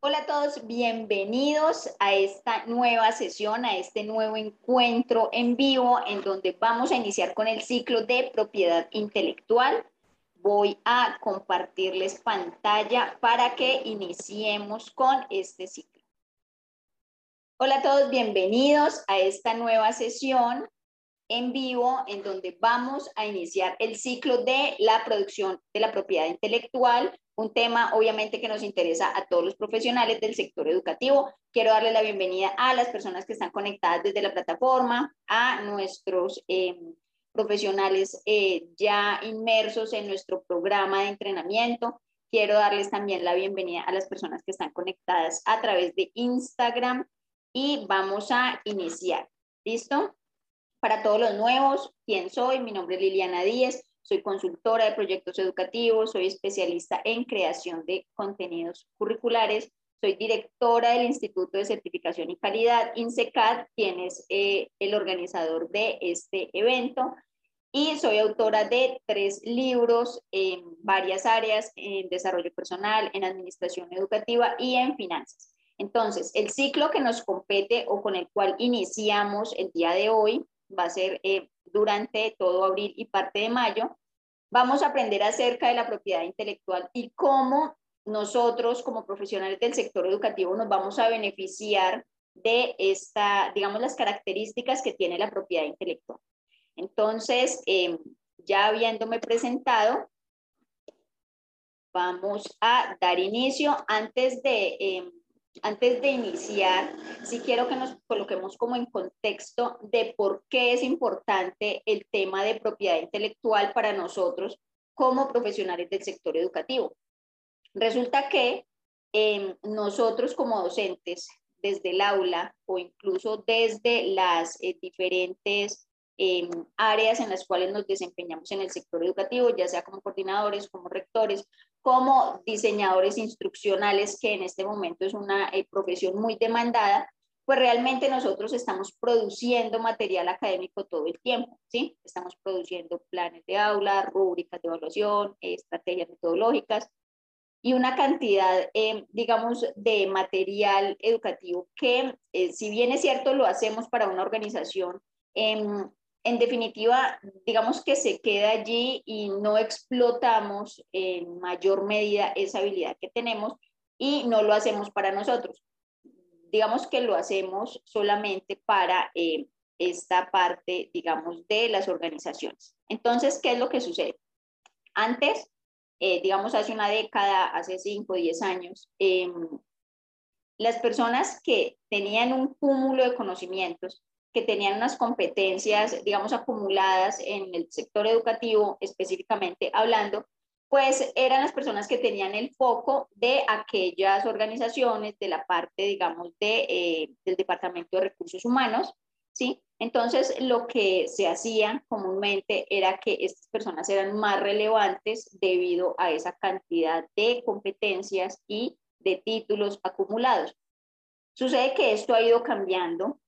Hola a todos, bienvenidos a esta nueva sesión, a este nuevo encuentro en vivo en donde vamos a iniciar con el ciclo de propiedad intelectual. Voy a compartirles pantalla para que iniciemos con este ciclo. Hola a todos, bienvenidos a esta nueva sesión en vivo en donde vamos a iniciar el ciclo de la producción de la propiedad intelectual, un tema obviamente que nos interesa a todos los profesionales del sector educativo. Quiero darle la bienvenida a las personas que están conectadas desde la plataforma, a nuestros eh, profesionales eh, ya inmersos en nuestro programa de entrenamiento. Quiero darles también la bienvenida a las personas que están conectadas a través de Instagram y vamos a iniciar. ¿Listo? Para todos los nuevos, ¿quién soy? Mi nombre es Liliana Díez, soy consultora de proyectos educativos, soy especialista en creación de contenidos curriculares, soy directora del Instituto de Certificación y Calidad, INSECAD, quien es eh, el organizador de este evento, y soy autora de tres libros en varias áreas, en desarrollo personal, en administración educativa y en finanzas. Entonces, el ciclo que nos compete o con el cual iniciamos el día de hoy va a ser eh, durante todo abril y parte de mayo. Vamos a aprender acerca de la propiedad intelectual y cómo nosotros como profesionales del sector educativo nos vamos a beneficiar de esta, digamos, las características que tiene la propiedad intelectual. Entonces, em, ya habiéndome presentado, vamos a dar inicio. Antes de em, antes de iniciar, sí quiero que nos coloquemos como en contexto de por qué es importante el tema de propiedad intelectual para nosotros como profesionales del sector educativo. Resulta que em, nosotros como docentes, desde el aula o incluso desde las eh, diferentes em, áreas en las cuales nos desempeñamos en el sector educativo, ya sea como coordinadores, como rectores como diseñadores instruccionales, que en este momento es una eh, profesión muy demandada, pues realmente nosotros estamos produciendo material académico todo el tiempo, ¿sí? Estamos produciendo planes de aula, rúbricas de evaluación, estrategias metodológicas y una cantidad, eh, digamos, de material educativo que, eh, si bien es cierto, lo hacemos para una organización, em, en definitiva, digamos que se queda allí y no explotamos en mayor medida esa habilidad que tenemos y no lo hacemos para nosotros. Digamos que lo hacemos solamente para eh, esta parte, digamos, de las organizaciones. Entonces, ¿qué es lo que sucede? Antes, eh, digamos, hace una década, hace 5 o 10 años, em, las personas que tenían un cúmulo de conocimientos que tenían unas competencias, digamos, acumuladas en el sector educativo, específicamente hablando, pues eran las personas que tenían el foco de aquellas organizaciones, de la parte, digamos, de, eh, del Departamento de Recursos Humanos, ¿sí? Entonces, lo que se hacía comúnmente era que estas personas eran más relevantes debido a esa cantidad de competencias y de títulos acumulados. Sucede que esto ha ido cambiando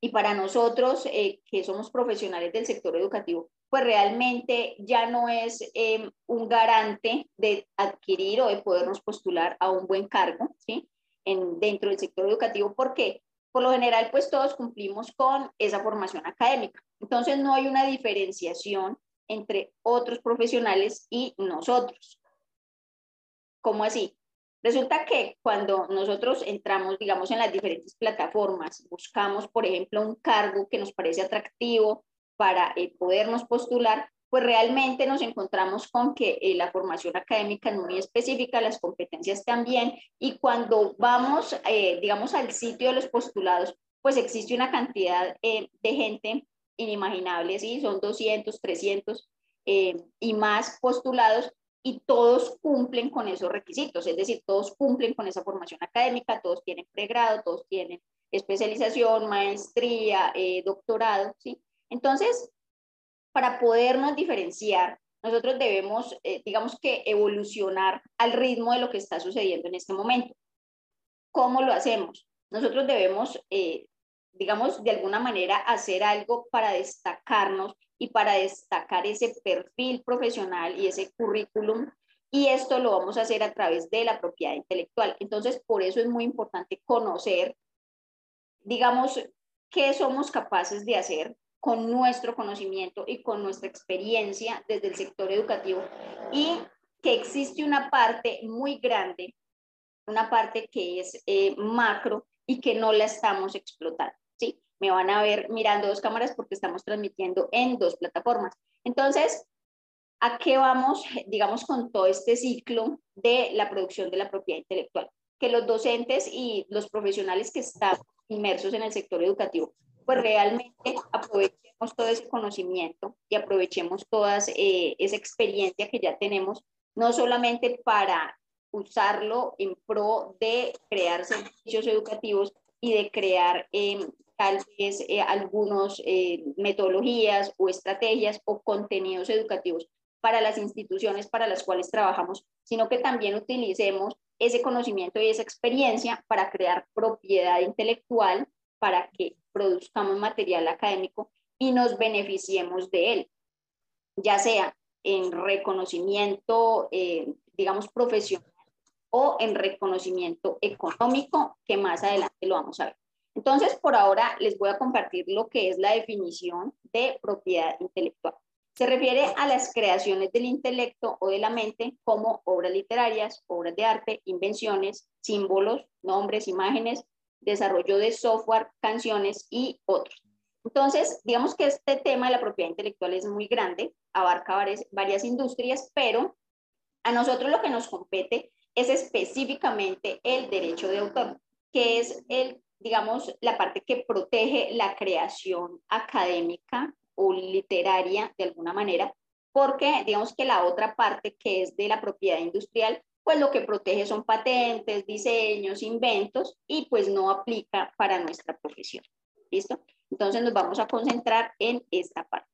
y para nosotros, eh, que somos profesionales del sector educativo, pues realmente ya no es em, un garante de adquirir o de podernos postular a un buen cargo, ¿sí? En, dentro del sector educativo, porque por lo general, pues todos cumplimos con esa formación académica. Entonces, no hay una diferenciación entre otros profesionales y nosotros. ¿Cómo así? Resulta que cuando nosotros entramos, digamos, en las diferentes plataformas, buscamos, por ejemplo, un cargo que nos parece atractivo para eh, podernos postular, pues realmente nos encontramos con que eh, la formación académica es muy específica, las competencias también, y cuando vamos, eh, digamos, al sitio de los postulados, pues existe una cantidad de gente inimaginable, ¿sí? Son 200, 300 y más postulados, y todos cumplen con esos requisitos, es decir, todos cumplen con esa formación académica, todos tienen pregrado, todos tienen especialización, maestría, eh, doctorado, ¿sí? Entonces, para podernos diferenciar, nosotros debemos, eh, digamos que, evolucionar al ritmo de lo que está sucediendo en este momento. ¿Cómo lo hacemos? Nosotros debemos, eh, digamos, de alguna manera hacer algo para destacarnos y para destacar ese perfil profesional y ese currículum y esto lo vamos a hacer a través de la propiedad intelectual. Entonces, por eso es muy importante conocer, digamos, qué somos capaces de hacer con nuestro conocimiento y con nuestra experiencia desde el sector educativo y que existe una parte muy grande, una parte que es eh, macro y que no la estamos explotando. ¿Sí? Me van a ver mirando dos cámaras porque estamos transmitiendo en dos plataformas. Entonces, ¿A qué vamos, digamos, con todo este ciclo de la producción de la propiedad intelectual? Que los docentes y los profesionales que están inmersos en el sector educativo, pues realmente aprovechemos todo ese conocimiento y aprovechemos toda eh, esa experiencia que ya tenemos, no solamente para usarlo en pro de crear servicios educativos y de crear eh, tal vez eh, algunas metodologías o estrategias o contenidos educativos para las instituciones para las cuales trabajamos, sino que también utilicemos ese conocimiento y esa experiencia para crear propiedad intelectual para que produzcamos material académico y nos beneficiemos de él, ya sea en reconocimiento, eh, digamos, profesional o en reconocimiento económico, que más adelante lo vamos a ver. Entonces, por ahora les voy a compartir lo que es la definición de propiedad intelectual. Se refiere a las creaciones del intelecto o de la mente como obras literarias, obras de arte, invenciones, símbolos, nombres, imágenes, desarrollo de software, canciones y otros. Entonces, digamos que este tema de la propiedad intelectual es muy grande, abarca varias, varias industrias, pero a nosotros lo que nos compete es específicamente el derecho de autor, que es el, digamos, la parte que protege la creación académica o literaria de alguna manera, porque digamos que la otra parte que es de la propiedad industrial, pues lo que protege son patentes, diseños, inventos y pues no aplica para nuestra profesión. ¿Listo? Entonces nos vamos a concentrar en esta parte.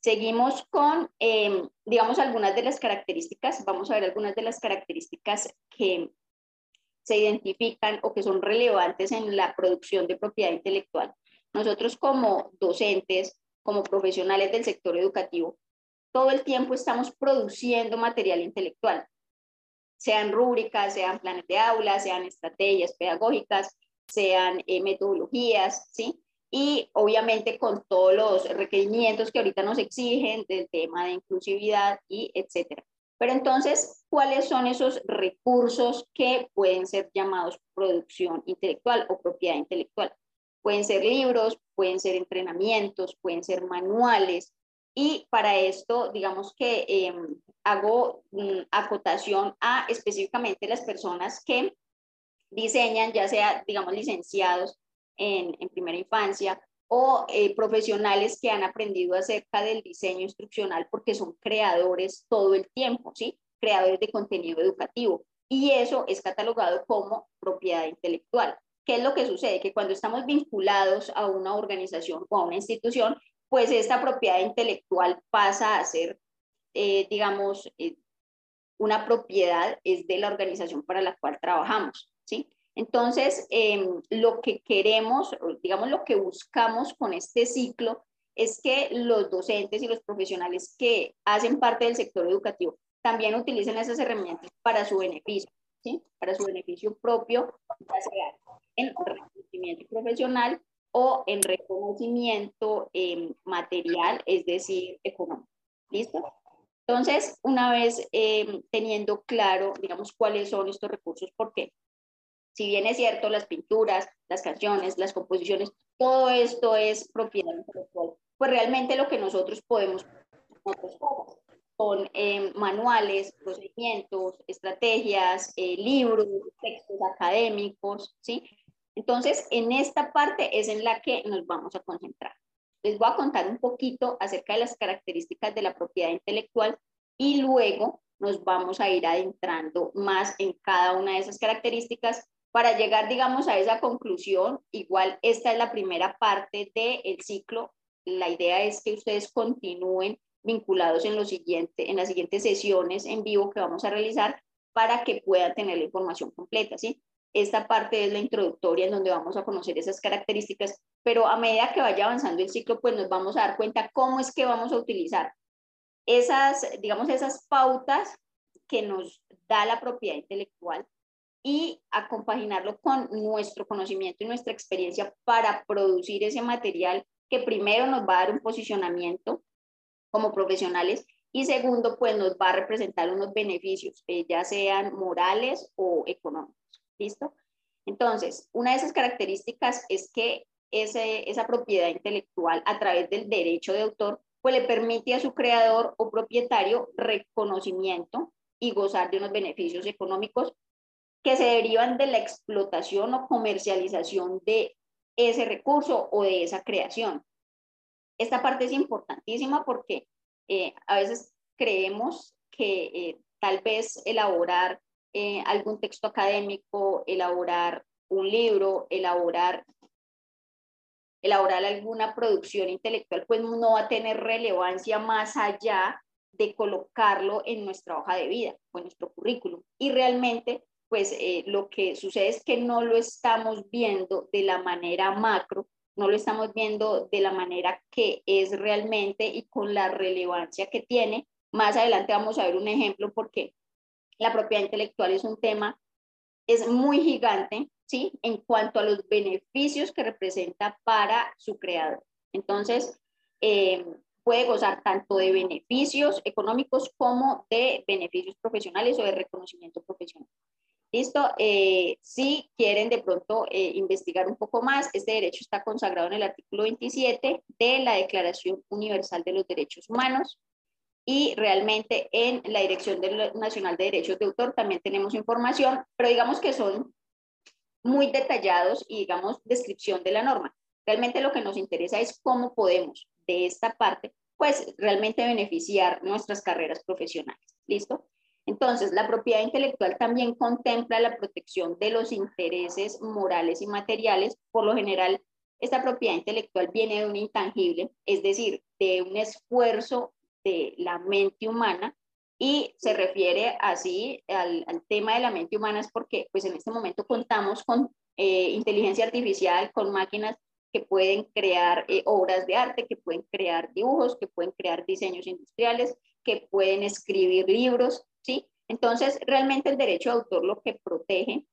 Seguimos con, em, digamos, algunas de las características. Vamos a ver algunas de las características que se identifican o que son relevantes en la producción de propiedad intelectual. Nosotros como docentes, como profesionales del sector educativo, todo el tiempo estamos produciendo material intelectual, sean rúbricas, sean planes de aula, sean estrategias pedagógicas, sean eh, metodologías, ¿sí? Y obviamente con todos los requerimientos que ahorita nos exigen del tema de inclusividad y etcétera. Pero entonces, ¿cuáles son esos recursos que pueden ser llamados producción intelectual o propiedad intelectual? Pueden ser libros, pueden ser entrenamientos, pueden ser manuales. Y para esto, digamos que em, hago mm, acotación a específicamente las personas que diseñan, ya sea, digamos, licenciados en, en primera infancia o eh, profesionales que han aprendido acerca del diseño instruccional porque son creadores todo el tiempo, ¿sí? Creadores de contenido educativo. Y eso es catalogado como propiedad intelectual. ¿Qué es lo que sucede? Que cuando estamos vinculados a una organización o a una institución, pues esta propiedad intelectual pasa a ser, eh, digamos, eh, una propiedad es de la organización para la cual trabajamos, ¿sí? Entonces, em, lo que queremos, digamos, lo que buscamos con este ciclo es que los docentes y los profesionales que hacen parte del sector educativo también utilicen esas herramientas para su beneficio, ¿sí? Para su beneficio propio, en reconocimiento profesional o en reconocimiento em, material, es decir, económico. ¿Listo? Entonces, una vez em, teniendo claro, digamos, cuáles son estos recursos, porque si bien es cierto, las pinturas, las canciones, las composiciones, todo esto es propiedad intelectual, pues realmente lo que nosotros podemos con em, manuales, procedimientos, estrategias, eh, libros, textos académicos, ¿sí? Entonces, en esta parte es en la que nos vamos a concentrar. Les voy a contar un poquito acerca de las características de la propiedad intelectual y luego nos vamos a ir adentrando más en cada una de esas características para llegar, digamos, a esa conclusión. Igual, esta es la primera parte del ciclo. La idea es que ustedes continúen vinculados en, lo siguiente, en las siguientes sesiones en vivo que vamos a realizar para que puedan tener la información completa, ¿sí? Esta parte es la introductoria en donde vamos a conocer esas características, pero a medida que vaya avanzando el ciclo, pues nos vamos a dar cuenta cómo es que vamos a utilizar esas, digamos, esas pautas que nos da la propiedad intelectual y a compaginarlo con nuestro conocimiento y nuestra experiencia para producir ese material que primero nos va a dar un posicionamiento como profesionales y segundo, pues nos va a representar unos beneficios, eh, ya sean morales o económicos. ¿Listo? Entonces, una de esas características es que ese, esa propiedad intelectual a través del derecho de autor, pues le permite a su creador o propietario reconocimiento y gozar de unos beneficios económicos que se derivan de la explotación o comercialización de ese recurso o de esa creación. Esta parte es importantísima porque eh, a veces creemos que eh, tal vez elaborar eh, algún texto académico, elaborar un libro, elaborar, elaborar alguna producción intelectual, pues no va a tener relevancia más allá de colocarlo en nuestra hoja de vida o en nuestro currículum. Y realmente, pues lo que sucede es que no lo estamos viendo de la manera macro, no lo estamos viendo de la manera que es realmente y con la relevancia que tiene. Más adelante vamos a ver un ejemplo porque la propiedad intelectual es un tema, es muy gigante, ¿sí? En cuanto a los beneficios que representa para su creador. Entonces, eh, puede gozar tanto de beneficios económicos como de beneficios profesionales o de reconocimiento profesional. Listo, eh, si quieren de pronto eh, investigar un poco más, este derecho está consagrado en el artículo 27 de la Declaración Universal de los Derechos Humanos y realmente en la Dirección Nacional de Derechos de Autor también tenemos información, pero digamos que son muy detallados y digamos descripción de la norma. Realmente lo que nos interesa es cómo podemos de esta parte pues realmente beneficiar nuestras carreras profesionales. ¿Listo? Entonces, la propiedad intelectual también contempla la protección de los intereses morales y materiales. Por lo general, esta propiedad intelectual viene de un intangible, es decir, de un esfuerzo de la mente humana y se refiere así al, tema de la mente humana es porque pues en este momento contamos con eh, inteligencia artificial, con máquinas que pueden crear eh, obras de arte, que pueden crear dibujos, que pueden crear diseños industriales, que pueden escribir libros, ¿sí? Entonces, realmente el derecho de autor lo que protege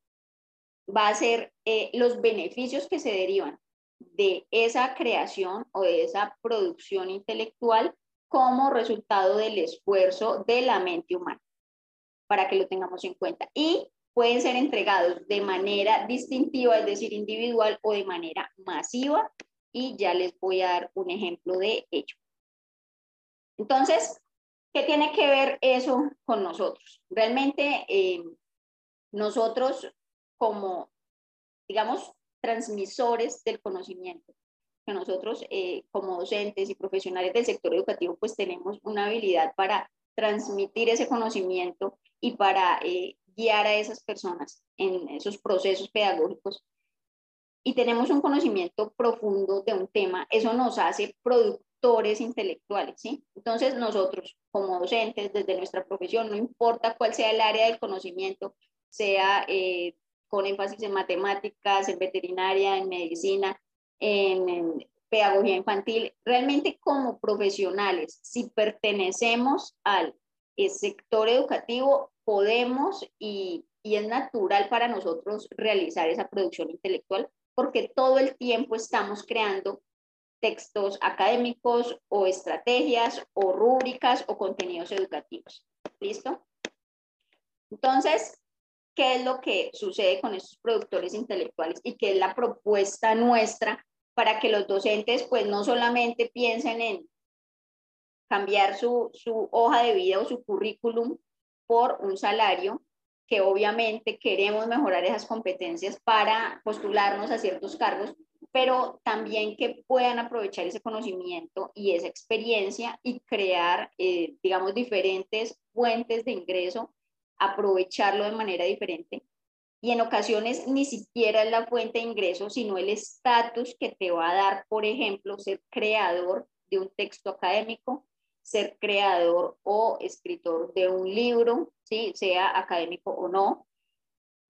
va a ser eh, los beneficios que se derivan de esa creación o de esa producción intelectual como resultado del esfuerzo de la mente humana, para que lo tengamos en cuenta. Y pueden ser entregados de manera distintiva, es decir, individual o de manera masiva, y ya les voy a dar un ejemplo de ello. Entonces, ¿Qué tiene que ver eso con nosotros? Realmente eh, nosotros como, digamos, transmisores del conocimiento, que nosotros eh, como docentes y profesionales del sector educativo, pues tenemos una habilidad para transmitir ese conocimiento y para eh, guiar a esas personas en esos procesos pedagógicos. Y tenemos un conocimiento profundo de un tema, eso nos hace productivos intelectuales, ¿sí? Entonces nosotros como docentes, desde nuestra profesión, no importa cuál sea el área del conocimiento, sea eh, con énfasis en matemáticas, en veterinaria, en medicina, en, pedagogía infantil, realmente como profesionales, si pertenecemos al sector educativo, podemos y, y es natural para nosotros realizar esa producción intelectual porque todo el tiempo estamos creando textos académicos o estrategias o rúbricas o contenidos educativos. ¿Listo? Entonces, ¿qué es lo que sucede con estos productores intelectuales y qué es la propuesta nuestra para que los docentes pues no solamente piensen en cambiar su, su hoja de vida o su currículum por un salario, que obviamente queremos mejorar esas competencias para postularnos a ciertos cargos, pero también que puedan aprovechar ese conocimiento y esa experiencia y crear, eh, digamos, diferentes fuentes de ingreso, aprovecharlo de manera diferente. Y en ocasiones ni siquiera es la fuente de ingreso, sino el estatus que te va a dar, por ejemplo, ser creador de un texto académico, ser creador o escritor de un libro, ¿sí? sea académico o no,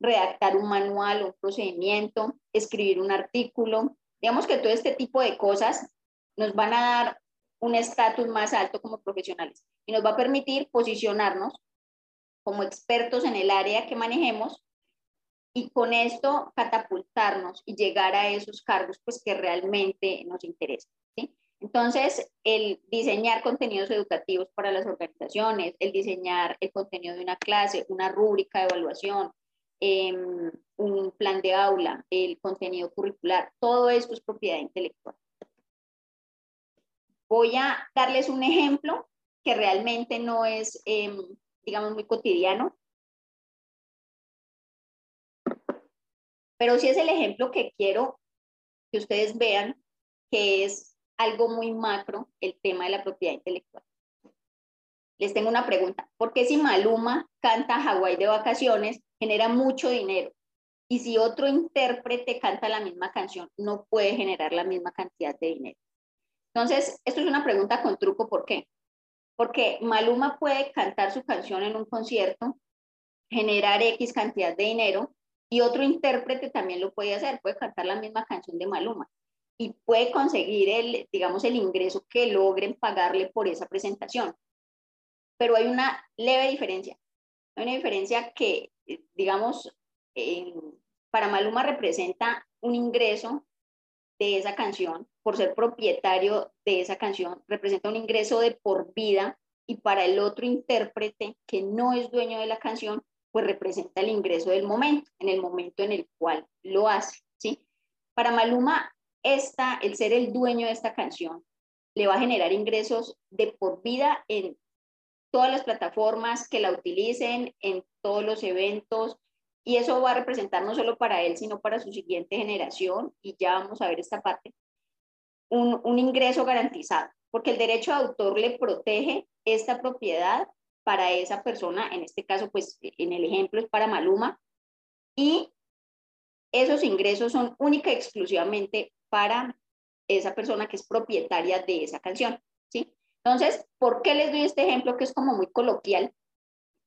redactar un manual, un procedimiento, escribir un artículo. Digamos que todo este tipo de cosas nos van a dar un estatus más alto como profesionales. y nos va a permitir posicionarnos como expertos en el área que manejemos y con esto catapultarnos y llegar a esos cargos pues que realmente nos interesan. Entonces, el diseñar contenidos educativos para las organizaciones, el diseñar el contenido de una clase, una rúbrica de evaluación, em, un plan de aula, el contenido curricular, todo esto es propiedad intelectual. Voy a darles un ejemplo que realmente no es, em, digamos, muy cotidiano, pero sí es el ejemplo que quiero que ustedes vean, que es algo muy macro, el tema de la propiedad intelectual. Les tengo una pregunta. ¿Por qué si Maluma canta Hawái de vacaciones, genera mucho dinero? Y si otro intérprete canta la misma canción, no puede generar la misma cantidad de dinero. Entonces, esto es una pregunta con truco. ¿Por qué? Porque Maluma puede cantar su canción en un concierto, generar X cantidad de dinero, y otro intérprete también lo puede hacer, puede cantar la misma canción de Maluma y puede conseguir el, digamos, el ingreso que logren pagarle por esa presentación. Pero hay una leve diferencia. Hay una diferencia que, digamos, para Maluma representa un ingreso de esa canción, por ser propietario de esa canción, representa un ingreso de por vida y para el otro intérprete que no es dueño de la canción, pues representa el ingreso del momento, en el momento en el cual lo hace, ¿sí? Para Maluma, esta, el ser el dueño de esta canción, le va a generar ingresos de por vida en todas las plataformas que la utilicen, en todos los eventos, y eso va a representar no solo para él, sino para su siguiente generación, y ya vamos a ver esta parte, un, un ingreso garantizado, porque el derecho de autor le protege esta propiedad para esa persona, en este caso, pues en el ejemplo es para Maluma, y esos ingresos son única y exclusivamente para esa persona que es propietaria de esa canción, ¿sí? Entonces, ¿por qué les doy este ejemplo que es como muy coloquial?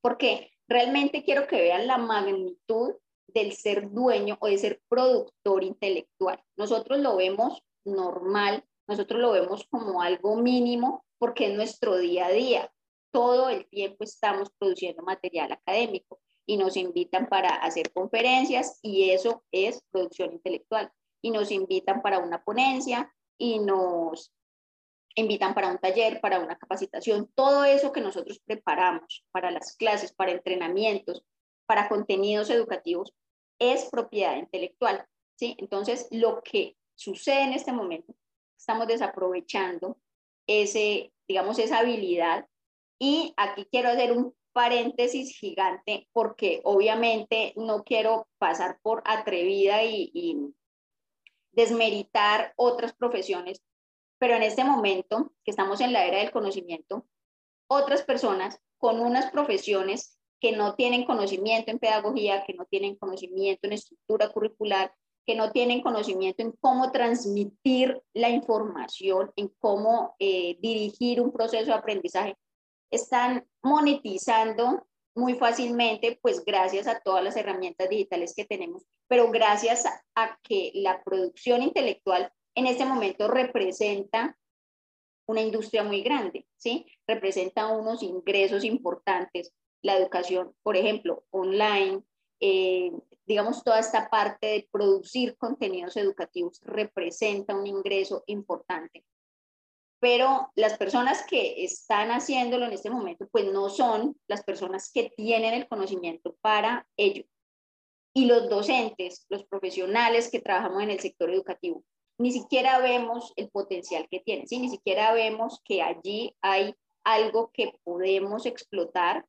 Porque realmente quiero que vean la magnitud del ser dueño o de ser productor intelectual. Nosotros lo vemos normal, nosotros lo vemos como algo mínimo porque es nuestro día a día todo el tiempo estamos produciendo material académico y nos invitan para hacer conferencias y eso es producción intelectual. Y nos invitan para una ponencia y nos invitan para un taller, para una capacitación, todo eso que nosotros preparamos para las clases, para entrenamientos, para contenidos educativos, es propiedad intelectual. ¿sí? Entonces, lo que sucede en este momento, estamos desaprovechando ese, digamos, esa habilidad y aquí quiero hacer un paréntesis gigante porque obviamente no quiero pasar por atrevida y, desmeritar otras profesiones, pero en este momento que estamos en la era del conocimiento, otras personas con unas profesiones que no tienen conocimiento en pedagogía, que no tienen conocimiento en estructura curricular, que no tienen conocimiento en cómo transmitir la información, en cómo eh, dirigir un proceso de aprendizaje, están monetizando muy fácilmente, pues gracias a todas las herramientas digitales que tenemos, pero gracias a, que la producción intelectual en este momento representa una industria muy grande, ¿sí? Representa unos ingresos importantes, la educación, por ejemplo, online, eh, digamos, toda esta parte de producir contenidos educativos representa un ingreso importante pero las personas que están haciéndolo en este momento, pues no son las personas que tienen el conocimiento para ello. Y los docentes, los profesionales que trabajamos en el sector educativo, ni siquiera vemos el potencial que tienen, ¿sí? ni siquiera vemos que allí hay algo que podemos explotar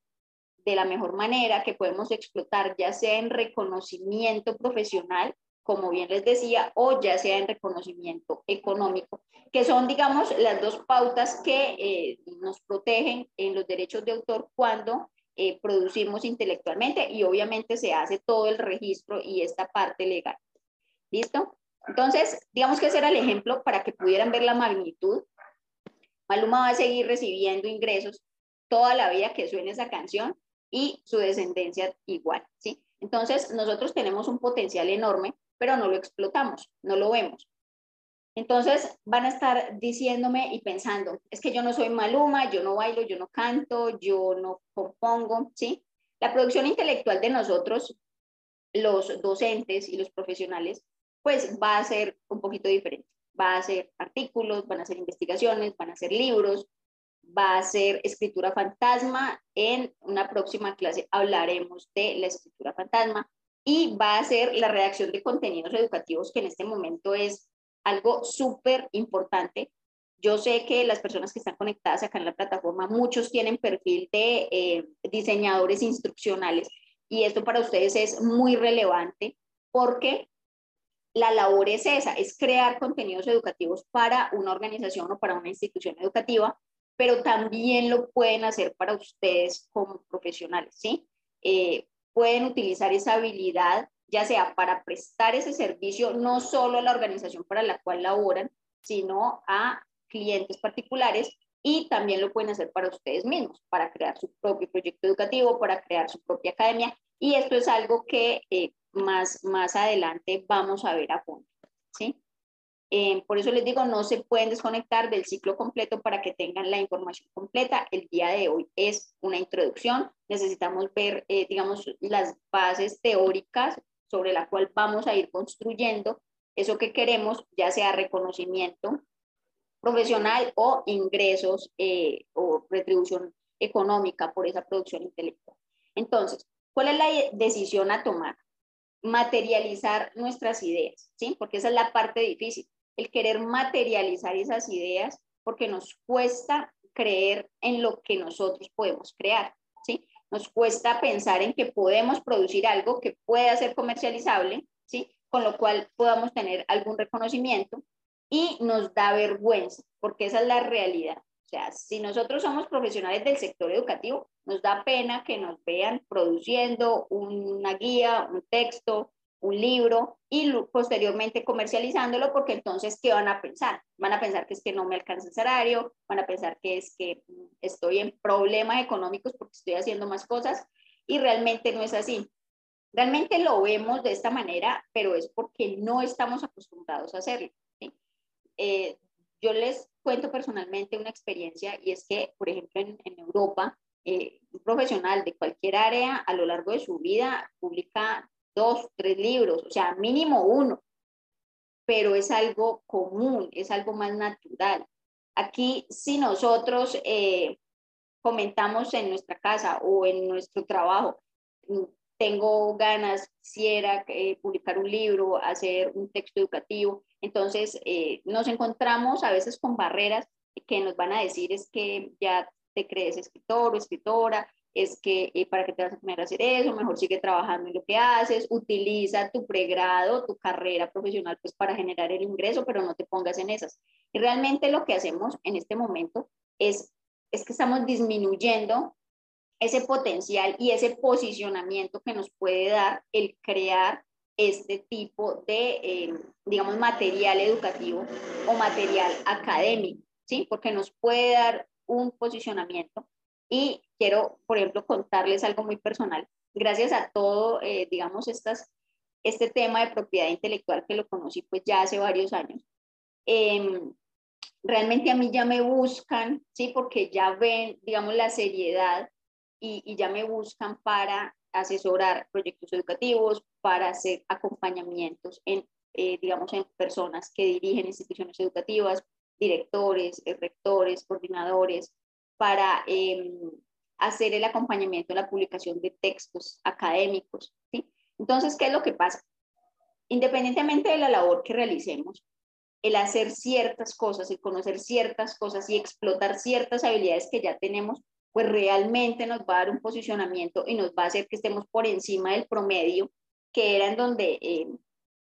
de la mejor manera, que podemos explotar ya sea en reconocimiento profesional como bien les decía, o ya sea en reconocimiento económico, que son, digamos, las dos pautas que eh, nos protegen en los derechos de autor cuando eh, producimos intelectualmente y obviamente se hace todo el registro y esta parte legal. ¿Listo? Entonces, digamos que ese era el ejemplo para que pudieran ver la magnitud. Maluma va a seguir recibiendo ingresos toda la vida que suene esa canción y su descendencia igual, ¿sí? Entonces, nosotros tenemos un potencial enorme pero no lo explotamos, no lo vemos. Entonces van a estar diciéndome y pensando, es que yo no soy maluma, yo no bailo, yo no canto, yo no compongo, ¿sí? La producción intelectual de nosotros, los docentes y los profesionales, pues va a ser un poquito diferente. Va a ser artículos, van a ser investigaciones, van a ser libros, va a ser escritura fantasma. En una próxima clase hablaremos de la escritura fantasma y va a ser la redacción de contenidos educativos, que en este momento es algo súper importante. Yo sé que las personas que están conectadas acá en la plataforma, muchos tienen perfil de eh, diseñadores instruccionales y esto para ustedes es muy relevante porque la labor es esa, es crear contenidos educativos para una organización o para una institución educativa, pero también lo pueden hacer para ustedes como profesionales, ¿sí? Eh, pueden utilizar esa habilidad, ya sea para prestar ese servicio, no solo a la organización para la cual laboran, sino a clientes particulares y también lo pueden hacer para ustedes mismos, para crear su propio proyecto educativo, para crear su propia academia. Y esto es algo que eh, más, más adelante vamos a ver a fondo. ¿sí? Eh, por eso les digo, no se pueden desconectar del ciclo completo para que tengan la información completa. El día de hoy es una introducción. Necesitamos ver, eh, digamos, las bases teóricas sobre la cual vamos a ir construyendo eso que queremos, ya sea reconocimiento profesional o ingresos eh, o retribución económica por esa producción intelectual. Entonces, ¿cuál es la decisión a tomar? Materializar nuestras ideas, ¿sí? Porque esa es la parte difícil el querer materializar esas ideas porque nos cuesta creer en lo que nosotros podemos crear, ¿sí? Nos cuesta pensar en que podemos producir algo que pueda ser comercializable, ¿sí? Con lo cual podamos tener algún reconocimiento y nos da vergüenza, porque esa es la realidad. O sea, si nosotros somos profesionales del sector educativo, nos da pena que nos vean produciendo una guía, un texto, un libro y posteriormente comercializándolo porque entonces, ¿qué van a pensar? Van a pensar que es que no me alcanza el salario, van a pensar que es que estoy en problemas económicos porque estoy haciendo más cosas y realmente no es así. Realmente lo vemos de esta manera, pero es porque no estamos acostumbrados a hacerlo. Eh, yo les cuento personalmente una experiencia y es que, por ejemplo, en, Europa, eh, un profesional de cualquier área a lo largo de su vida publica dos, tres libros, o sea, mínimo uno, pero es algo común, es algo más natural. Aquí, si nosotros eh, comentamos en nuestra casa o en nuestro trabajo, tengo ganas, quisiera eh, publicar un libro, hacer un texto educativo, entonces eh, nos encontramos a veces con barreras que nos van a decir es que ya te crees escritor o escritora, es que eh, para que te vas a poner a hacer eso, mejor sigue trabajando en lo que haces, utiliza tu pregrado, tu carrera profesional pues para generar el ingreso, pero no te pongas en esas. Y realmente lo que hacemos en este momento es, es que estamos disminuyendo ese potencial y ese posicionamiento que nos puede dar el crear este tipo de, eh, digamos, material educativo o material académico, ¿sí? Porque nos puede dar un posicionamiento y quiero, por ejemplo, contarles algo muy personal. Gracias a todo, eh, digamos, estas, este tema de propiedad intelectual que lo conocí pues ya hace varios años. Em, realmente a mí ya me buscan, ¿sí? Porque ya ven, digamos, la seriedad y, ya me buscan para asesorar proyectos educativos, para hacer acompañamientos en, eh, digamos, en personas que dirigen instituciones educativas, directores, rectores, coordinadores, para em, hacer el acompañamiento a la publicación de textos académicos. ¿sí? Entonces, ¿qué es lo que pasa? Independientemente de la labor que realicemos, el hacer ciertas cosas, el conocer ciertas cosas y explotar ciertas habilidades que ya tenemos, pues realmente nos va a dar un posicionamiento y nos va a hacer que estemos por encima del promedio, que era en donde em,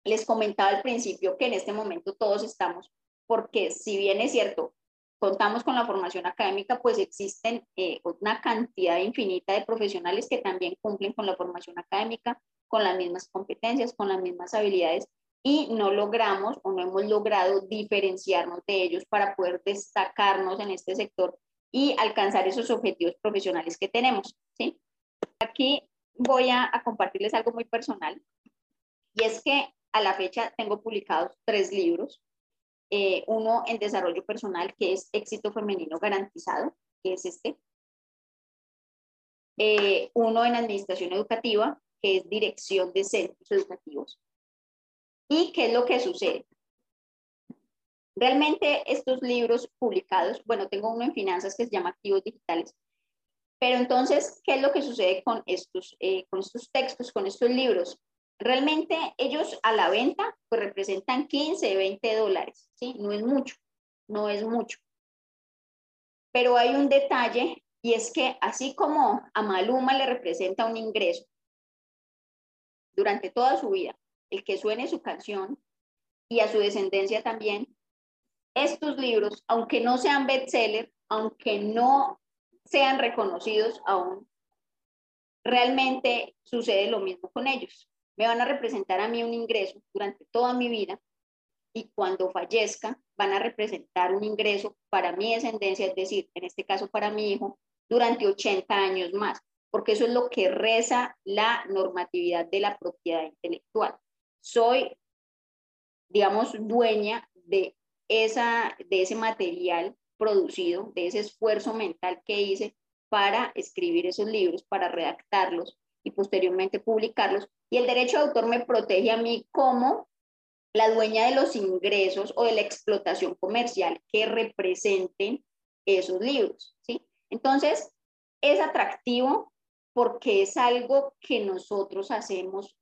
les comentaba al principio que en este momento todos estamos, porque si bien es cierto, contamos con la formación académica, pues existen eh, una cantidad infinita de profesionales que también cumplen con la formación académica, con las mismas competencias, con las mismas habilidades y no logramos o no hemos logrado diferenciarnos de ellos para poder destacarnos en este sector y alcanzar esos objetivos profesionales que tenemos. ¿sí? Aquí voy a, compartirles algo muy personal y es que a la fecha tengo publicados tres libros eh, uno en desarrollo personal, que es éxito femenino garantizado, que es este. Eh, uno en administración educativa, que es dirección de centros educativos. ¿Y qué es lo que sucede? Realmente estos libros publicados, bueno, tengo uno en finanzas que se llama Activos Digitales, pero entonces, ¿qué es lo que sucede con estos, eh, con estos textos, con estos libros? Realmente ellos a la venta pues representan 15, 20 dólares, ¿sí? No es mucho, no es mucho. Pero hay un detalle y es que así como a Maluma le representa un ingreso durante toda su vida, el que suene su canción y a su descendencia también, estos libros, aunque no sean bestseller, aunque no sean reconocidos aún, realmente sucede lo mismo con ellos. Me van a representar a mí un ingreso durante toda mi vida y cuando fallezca van a representar un ingreso para mi descendencia, es decir, en este caso para mi hijo, durante 80 años más, porque eso es lo que reza la normatividad de la propiedad intelectual. Soy, digamos, dueña de, esa, de ese material producido, de ese esfuerzo mental que hice para escribir esos libros, para redactarlos y posteriormente publicarlos. Y el derecho de autor me protege a mí como la dueña de los ingresos o de la explotación comercial que representen esos libros, ¿sí? Entonces, es atractivo porque es algo que nosotros hacemos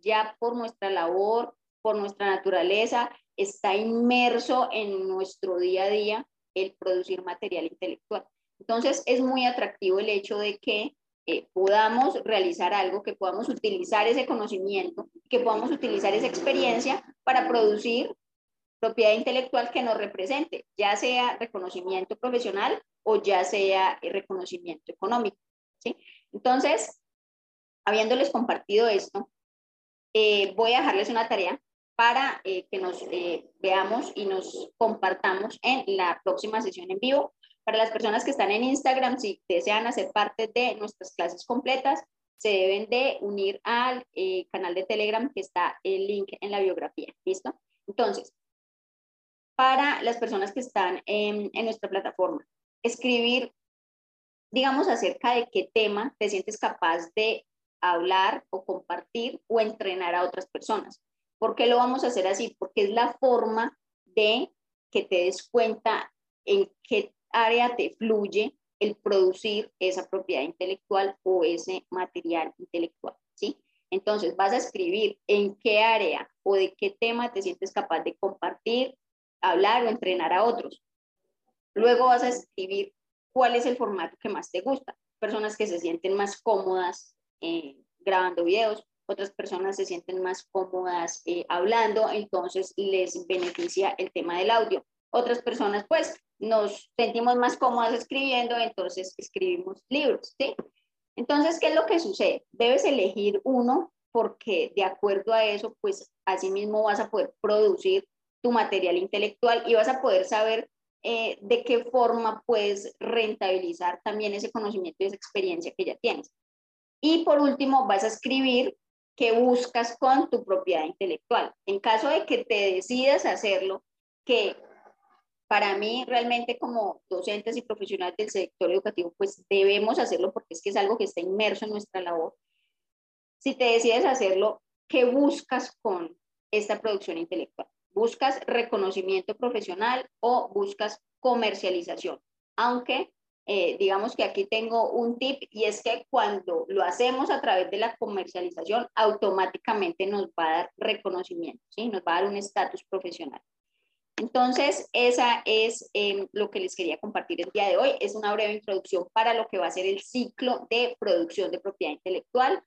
ya por nuestra labor, por nuestra naturaleza, está inmerso en nuestro día a día el producir material intelectual. Entonces, es muy atractivo el hecho de que eh, podamos realizar algo, que podamos utilizar ese conocimiento, que podamos utilizar esa experiencia para producir propiedad intelectual que nos represente, ya sea reconocimiento profesional o ya sea reconocimiento económico. ¿sí? Entonces, habiéndoles compartido esto, eh, voy a dejarles una tarea para eh, que nos eh, veamos y nos compartamos en la próxima sesión en vivo. Para las personas que están en Instagram, si desean hacer parte de nuestras clases completas, se deben de unir al eh, canal de Telegram que está el link en la biografía. ¿Listo? Entonces, para las personas que están en, en nuestra plataforma, escribir, digamos, acerca de qué tema te sientes capaz de hablar o compartir o entrenar a otras personas. ¿Por qué lo vamos a hacer así? Porque es la forma de que te des cuenta en qué área te fluye el producir esa propiedad intelectual o ese material intelectual, ¿sí? Entonces vas a escribir en qué área o de qué tema te sientes capaz de compartir, hablar o entrenar a otros. Luego vas a escribir cuál es el formato que más te gusta. Personas que se sienten más cómodas eh, grabando videos, otras personas se sienten más cómodas eh, hablando, entonces les beneficia el tema del audio. Otras personas, pues, nos sentimos más cómodas escribiendo, entonces escribimos libros, ¿sí? Entonces, ¿qué es lo que sucede? Debes elegir uno porque de acuerdo a eso, pues, así mismo vas a poder producir tu material intelectual y vas a poder saber eh, de qué forma puedes rentabilizar también ese conocimiento y esa experiencia que ya tienes. Y por último, vas a escribir que buscas con tu propiedad intelectual. En caso de que te decidas hacerlo, que para mí realmente como docentes y profesionales del sector educativo, pues debemos hacerlo porque es que es algo que está inmerso en nuestra labor. Si te decides hacerlo, ¿qué buscas con esta producción intelectual? ¿Buscas reconocimiento profesional o buscas comercialización? Aunque eh, digamos que aquí tengo un tip y es que cuando lo hacemos a través de la comercialización, automáticamente nos va a dar reconocimiento, ¿sí? nos va a dar un estatus profesional. Entonces, esa es em, lo que les quería compartir el día de hoy. Es una breve introducción para lo que va a ser el ciclo de producción de propiedad intelectual.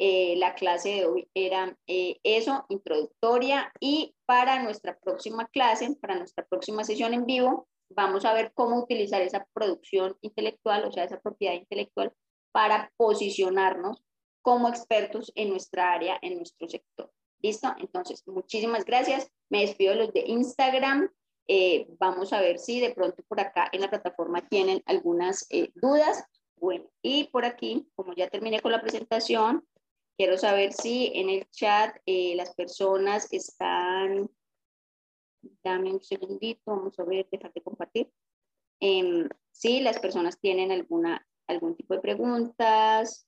Eh, la clase de hoy era eh, eso, introductoria, y para nuestra próxima clase, para nuestra próxima sesión en vivo, vamos a ver cómo utilizar esa producción intelectual, o sea, esa propiedad intelectual, para posicionarnos como expertos en nuestra área, en nuestro sector. ¿Listo? Entonces, muchísimas gracias. Me despido de los de Instagram. Eh, vamos a ver si de pronto por acá en la plataforma tienen algunas eh, dudas. Bueno, y por aquí, como ya terminé con la presentación, quiero saber si en el chat eh, las personas están Dame un segundito, vamos a ver, dejar de compartir. Eh, si las personas tienen alguna, algún tipo de preguntas.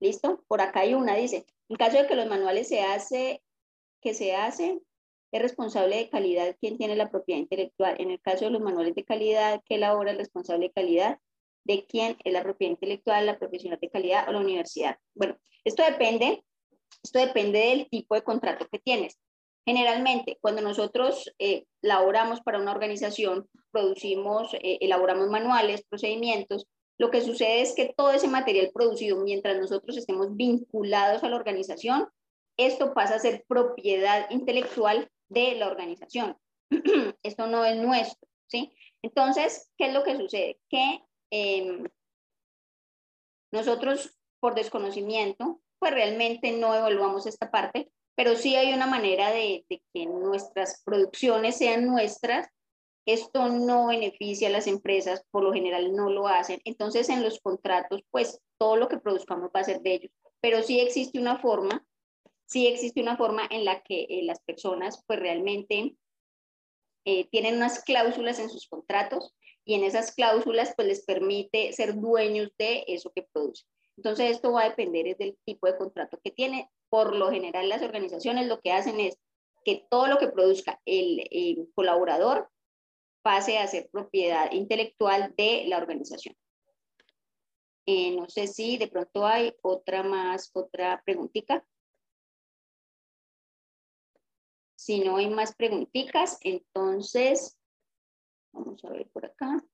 ¿Listo? Por acá hay una, dice, en caso de que los manuales se hace, que se hace, es responsable de calidad quien tiene la propiedad intelectual. En el caso de los manuales de calidad, que elabora el responsable de calidad de quién es la propiedad intelectual, la profesional de calidad o la universidad. Bueno, esto depende, esto depende del tipo de contrato que tienes. Generalmente, cuando nosotros eh, laboramos para una organización, producimos, eh, elaboramos manuales, procedimientos, lo que sucede es que todo ese material producido mientras nosotros estemos vinculados a la organización, esto pasa a ser propiedad intelectual de la organización. esto no es nuestro, ¿sí? Entonces, ¿qué es lo que sucede? Que em, nosotros, por desconocimiento, pues realmente no evaluamos esta parte pero sí hay una manera de, que nuestras producciones sean nuestras. Esto no beneficia a las empresas, por lo general no lo hacen. Entonces, en los contratos, pues todo lo que produzcamos va a ser de ellos. Pero sí existe una forma, sí existe una forma en la que eh, las personas, pues realmente eh, tienen unas cláusulas en sus contratos y en esas cláusulas, pues les permite ser dueños de eso que producen. Entonces, esto va a depender del tipo de contrato que tiene. Por lo general, las organizaciones lo que hacen es que todo lo que produzca el, colaborador pase a ser propiedad intelectual de la organización. Eh, no sé si de pronto hay otra más, otra preguntita. Si no hay más preguntitas, entonces, vamos a ver por acá.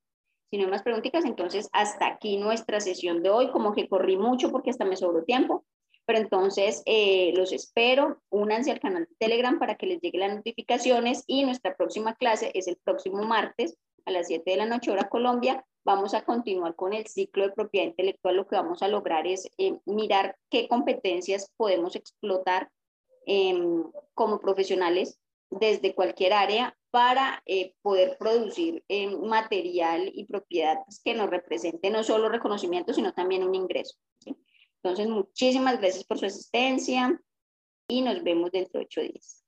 Si no hay más preguntitas, entonces hasta aquí nuestra sesión de hoy. Como que corrí mucho porque hasta me sobró tiempo. Pero entonces eh, los espero. Únanse al canal de Telegram para que les lleguen las notificaciones. Y nuestra próxima clase es el próximo martes a las 7 de la noche, hora Colombia. Vamos a continuar con el ciclo de propiedad intelectual. Lo que vamos a lograr es eh, mirar qué competencias podemos explotar em, como profesionales desde cualquier área para eh, poder producir eh, material y propiedades que nos represente no solo reconocimiento, sino también un ingreso. Entonces, muchísimas gracias por su asistencia y nos vemos dentro de ocho días.